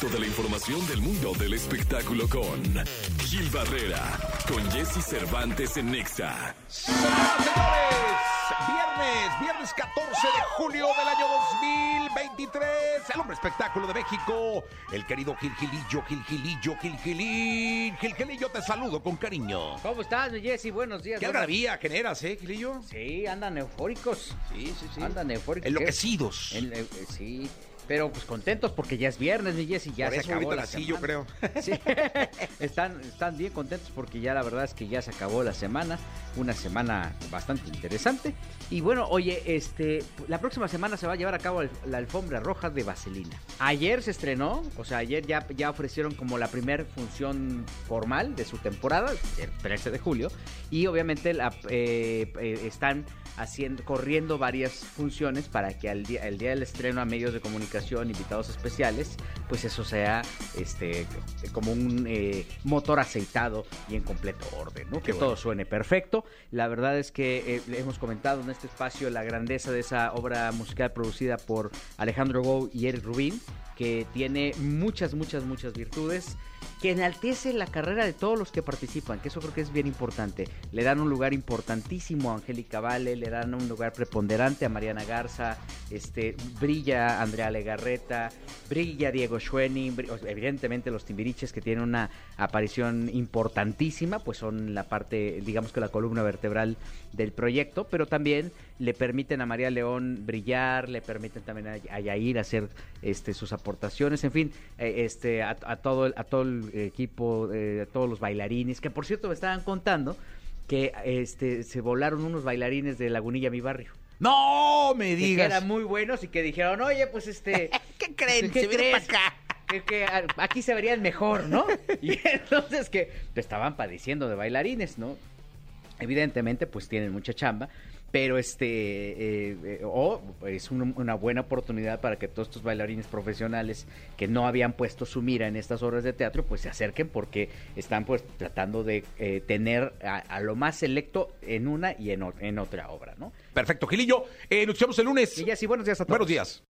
resto de la información del mundo del espectáculo con Gil Barrera, con Jesse Cervantes en Nexa. Viernes, viernes 14 de julio del año 2023. El hombre espectáculo de México, el querido Gil Gilillo, Gil Gilillo, Gil Gilín. Gil Gilillo, te saludo con cariño. ¿Cómo estás, mi Jessy? Buenos días. ¿Qué buenas- algarabía generas, eh, Gilillo? Sí, andan eufóricos. Sí, sí, sí. Andan eufóricos. Enloquecidos. En- eh, eh, sí, pero pues contentos porque ya es viernes, mi Jessy. Ya Por se eso acabó la así, yo semana. creo. Sí, están, están bien contentos porque ya la verdad es que ya se acabó la semana, una semana bastante interesante. Y bueno, oye, este, la próxima semana se va a llevar a cabo el- la alfombra roja de Vaselina. Ayer se estrenó, o sea, ayer ya, ya ofrecieron como la primera función formal de su temporada, el 13 de julio, y obviamente la, eh, eh, están haciendo, corriendo varias funciones para que al día, el día del estreno a medios de comunicación, invitados especiales, pues eso sea este como un eh, motor aceitado y en completo orden, ¿no? Qué que bueno. todo suene perfecto. La verdad es que eh, hemos comentado en este espacio la grandeza de esa obra musical producida por Alejandro Gou y Eric Rubin, que tiene muchas, muchas, muchas virtudes, que enaltece la carrera de todos los que participan, que eso creo que es bien importante. Le dan un lugar importantísimo a Angélica Vale, le dan un lugar preponderante a Mariana Garza, este, brilla Andrea Legarreta, brilla Diego Schwenning, evidentemente los Timbiriches que tienen una aparición importantísima, pues son la parte, digamos que la columna vertebral del proyecto, pero también le permiten a María León brillar, le permiten también a, Yair hacer este, sus aportaciones, en fin, eh, este, a, a todo, a todo el equipo, eh, todos los bailarines, que por cierto me estaban contando que este, se volaron unos bailarines de Lagunilla, mi barrio. No me Que digas. eran muy buenos y que dijeron, oye, pues este... ¿Qué creen? ¿Qué Se viene crees? para acá. Que, que aquí se verían mejor, ¿no? Y entonces que te estaban padeciendo de bailarines, ¿no? Evidentemente, pues tienen mucha chamba, pero este, eh, eh, o es un- una buena oportunidad para que todos estos bailarines profesionales que no habían puesto su mira en estas obras de teatro, pues se acerquen porque están pues tratando de eh, tener a, a lo más selecto en una y en, en otra obra, ¿no? Perfecto, Gilillo. Eh, nos escuchamos el lunes. Y ya sí, buenos días a todos. Buenos días.